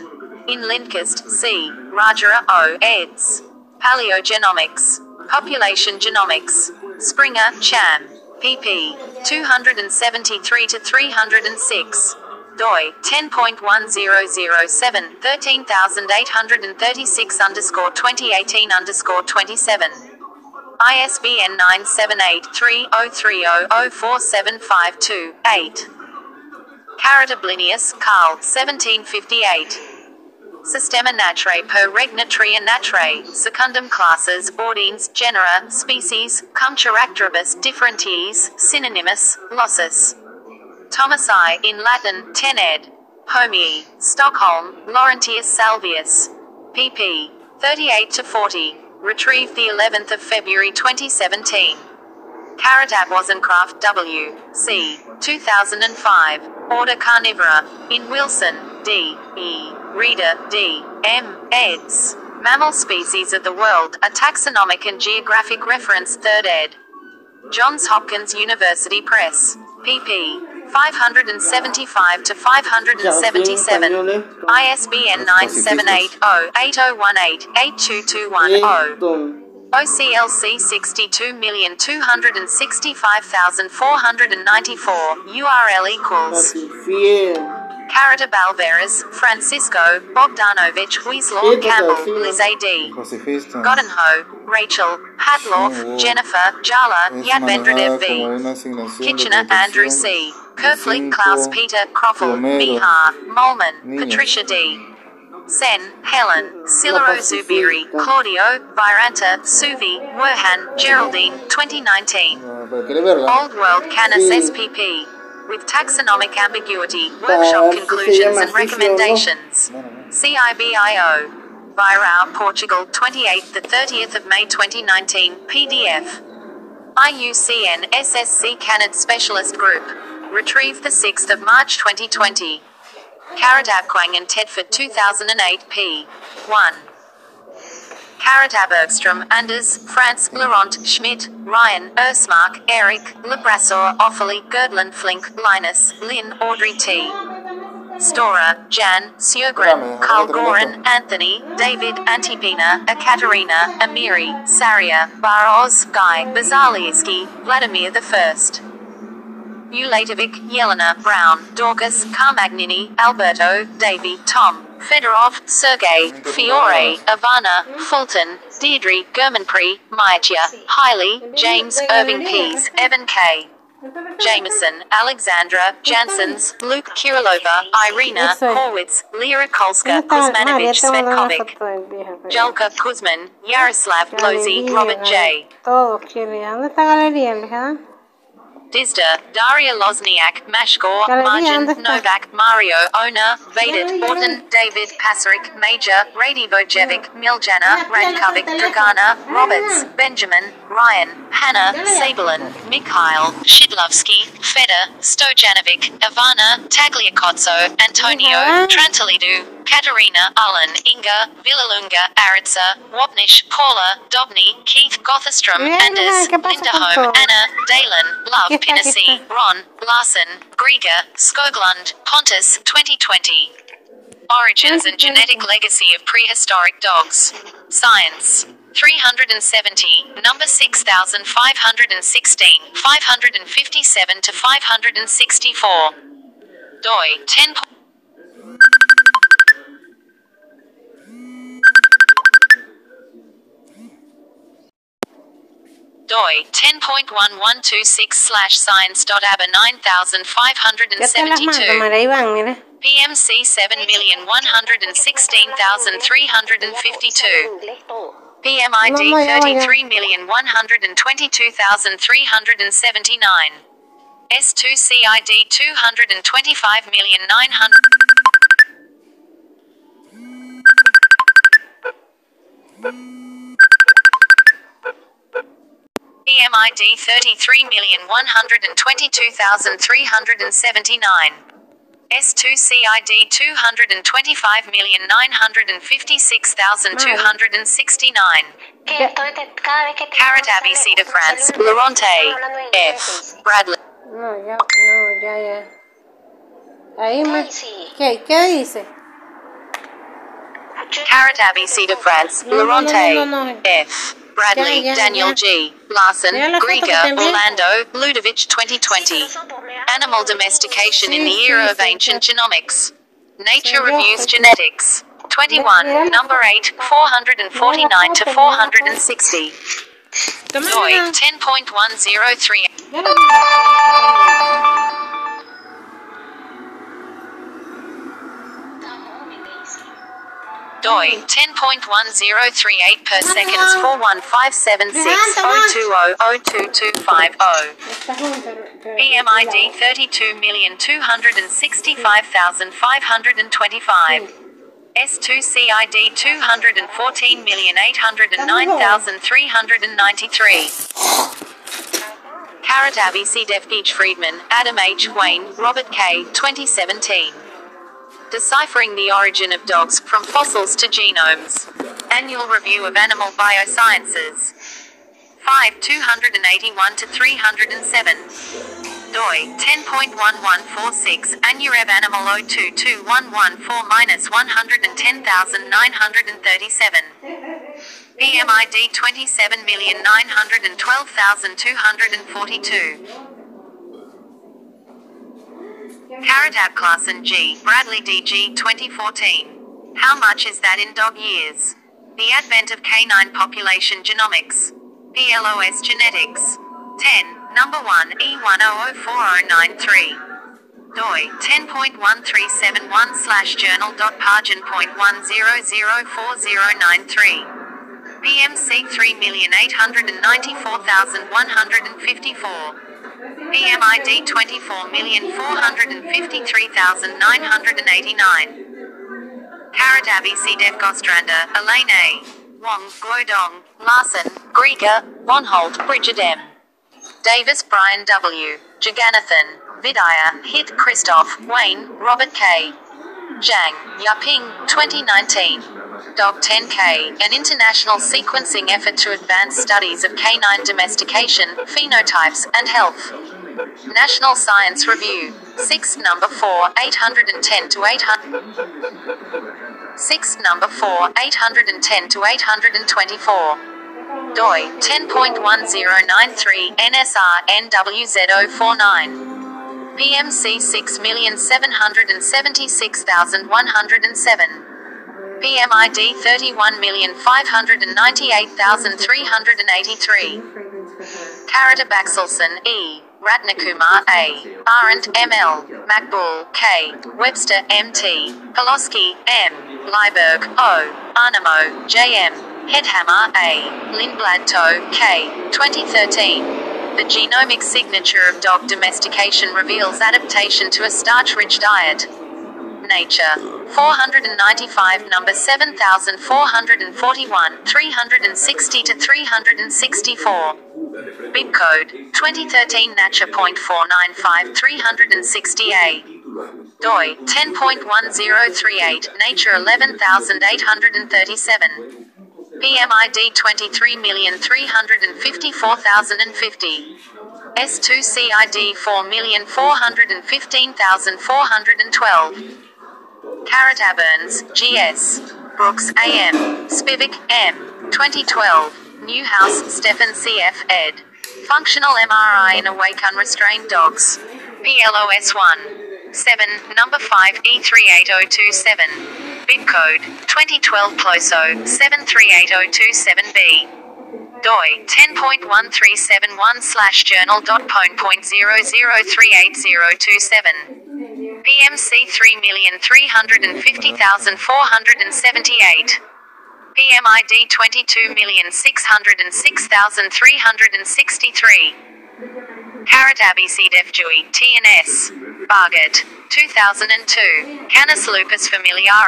In Lindquist, C. Rajora O. eds. Paleogenomics. Population Genomics. Springer, Cham. pp. 273 to 306. doi 10.1007 13836 underscore 2018 underscore 27. ISBN 978-3030-04752-8. Caratablinius, Carl, 1758. Systema naturae per regna tria naturae, secundum classes, ordines, genera, species, cum characteribus differentiis, synonymus, lossus. Thomas I, in Latin, 10 ed. Homii, Stockholm, Laurentius Salvius. pp. 38 to 40. Retrieved the 11th of February 2017. Caratab Wozencraft W. C. 2005. Order Carnivora. In Wilson, D. E. Reeder, D. M. eds. Mammal Species of the World, a taxonomic and geographic reference, 3rd ed. Johns Hopkins University Press. pp. 575 to 577. ISBN 978-0-8018-82210. OCLC 62265494. URL equals. Carita Balveras, Francisco, Bogdanowicz, Wieslaw, Campbell, Liz A.D. Pacifista. Goddenho, Rachel, Hadloff, Jennifer, Jhala, Yadvendradev V. Una asignación de Kitchener, Andrew C. de Kerflick, Klaus Peter, Croffle, plomeros, Mihar, Moehlman. Patricia D. Senn, Helen, Sillero Zubiri, Claudio, Viranta, Suvi, Werhahn, Geraldine, 2019. Ah, pero quiere verla. Old World Canis. SPP. With taxonomic ambiguity, workshop conclusions and recommendations. CIBIO. Vairão, Portugal, 28th to 30th of May 2019, PDF. IUCN SSC Canid Specialist Group. Retrieved the 6th of March 2020. Karatab and Tedford 2008 p. 1. Karatab Bergstrom, Anders, Frantz, Laurent, Schmidt, Ryan, Ersmark, Eric, Lebrasseur, Offaly, Girdland, Flink, Linus, Lynn, Audrey T. Stora, Jan, Sjogren, Carl Goran. Anthony, David, Antipina, Ekaterina, Amiri, Saria, Baroz, Guy, Bazaliiskii, Vladimir I. Ulatovic, Yelena, Brown, Dorcas, Carmagnini, Alberto, Davy, Tom, Fedorov, Sergey, Fiore, Ivana, Fulton, Deirdre, Germonpré, Myatia, Haile, James, Irving Pease, Evan K. Jamieson, Alexandra, Janssens, Luke Kirillova, Irina. Horwitz, Liora Kolska, ¿Dónde está? María, Kuzmanovich, te mandó una Svetkovic, foto del viejo. Jalka Kuzmin, Yaroslav Blozy, Galería, Robert J. Dizda, Daria Lozniak, Mashkour, Marjan. Novak, Mario, Ona, Vedit, Orton, David, Pasarik, Major, Radivojevic, Miljana, Radkovic, Dragana, Roberts, Benjamin, Ryan, Hannah, Sablin, Mikhail, Shidlovsky, Fedor, Stojanovic, Ivana, Tagliacozzo, Antonio, Trantalidou, Katerina, Alan, Inga, Villaluenga, Aritza, Wapnish, Paula, Dobney, Keith Götherström, Anders, ¿qué Linda Home. Anna, Dalen, Love, ¿Qué está, qué Pinnessy, está? Ron, Larson, Greger, Skoglund, Pontus, 2020. Origins and genetic legacy of prehistoric dogs. Science. 370, number 6516, 557 to 564. Doi, 10. Doi 10.1126 slash science.abba Ya está las manos, 9572. María Iván, mira. PMC 7116352. PMID No, no, ya, ya. 33,122,379. S2CID 225,900. PMID 33,122,379. S2CID 225,956,269. Que estoy de- cada vez que te Carrot Abbey, Cedar France, saludo, Laurente, estamos hablando en inglés, F, Bradley. No, ya, no, ya, ya. Ahí me... ¿Qué, qué dice? Carrot Abbey, Cedar France, no, no, no, no. F, Bradley, Daniel. G, Larson, Mira la foto que Greger. Orlando, Ludovic 2020. pero son por me- Animal domestication in the era of ancient genomics. Nature reviews genetics. 21, Mira number 8, 449 to 460. Toma, Doi mira. 10.103. Doi 10.1038 per seconds ah. 41576 020 Está junto, pero- PMID 32,265,525. S2CID 214,809,393. Carrot Abbey C. Def Beach Freedman, Adam H. Wayne, Robert K. 2017. Deciphering the Origin of Dogs from Fossils to Genomes. Annual Review of Animal Biosciences. 5 281 to 307. Doi 10.1146 Anureb Animal 022114 minus 110,937. PMID 27,912,242. Carrot Abklassen G. Bradley DG 2014. How much is that in dog years? The advent of canine population genomics. PLOS genetics. 10. Number 1 E10040993. Doi 10.1371 slash journal journal.pargin.10040993. PMC 3,894,154. PMID 24,453,989. Carrot Abbey C. Def Gostrander, Elaine A. Wong, Glodong, Larson, Greger, vonHoldt, Bridget M. Davis Brian W. Jagannathan, Vidya, Hit Christoph, Wayne, Robert K. Zhang, Yaping, 2019. Dog 10K, an international sequencing effort to advance studies of canine domestication, phenotypes, and health. National Science Review. 6 number 4, 810 to 800. 6 number 4, 810 to 824. Doi 10.1093 NSR NWZ049. PMC 6,776,107. PMID 31,598,383. Carrot Baxelson E. Ratnakumar A. Arendt ML. Maqbool K. Webster MT. Poloski M. Liberg O. Arnemo JM. Hedhammar A. Lindblad-Toh K. 2013. The genomic signature of dog domestication reveals adaptation to a starch rich diet. Nature. 495 number 7441 360 to 364. Bib code 2013 Nature.495 360A. Doi 10.1038 Nature 11837. PMID 23,354,050. S2CID 4,415,412. Carrot GS. Brooks, AM. Spivak, M. 2012. Newhouse, Stephen CF, ed. Functional MRI in awake unrestrained dogs. PLOS 1. 7, number 5, E38027. Bib code 2012 Ploso 738027B. doi 10.1371 slash journal dot pone point zero zero three eight zero two seven. PMC 3,350,478. PMID 22,606,363. Carrot Abbey FJUI, TNS. Barget. 2002. Canis lupus familiaris.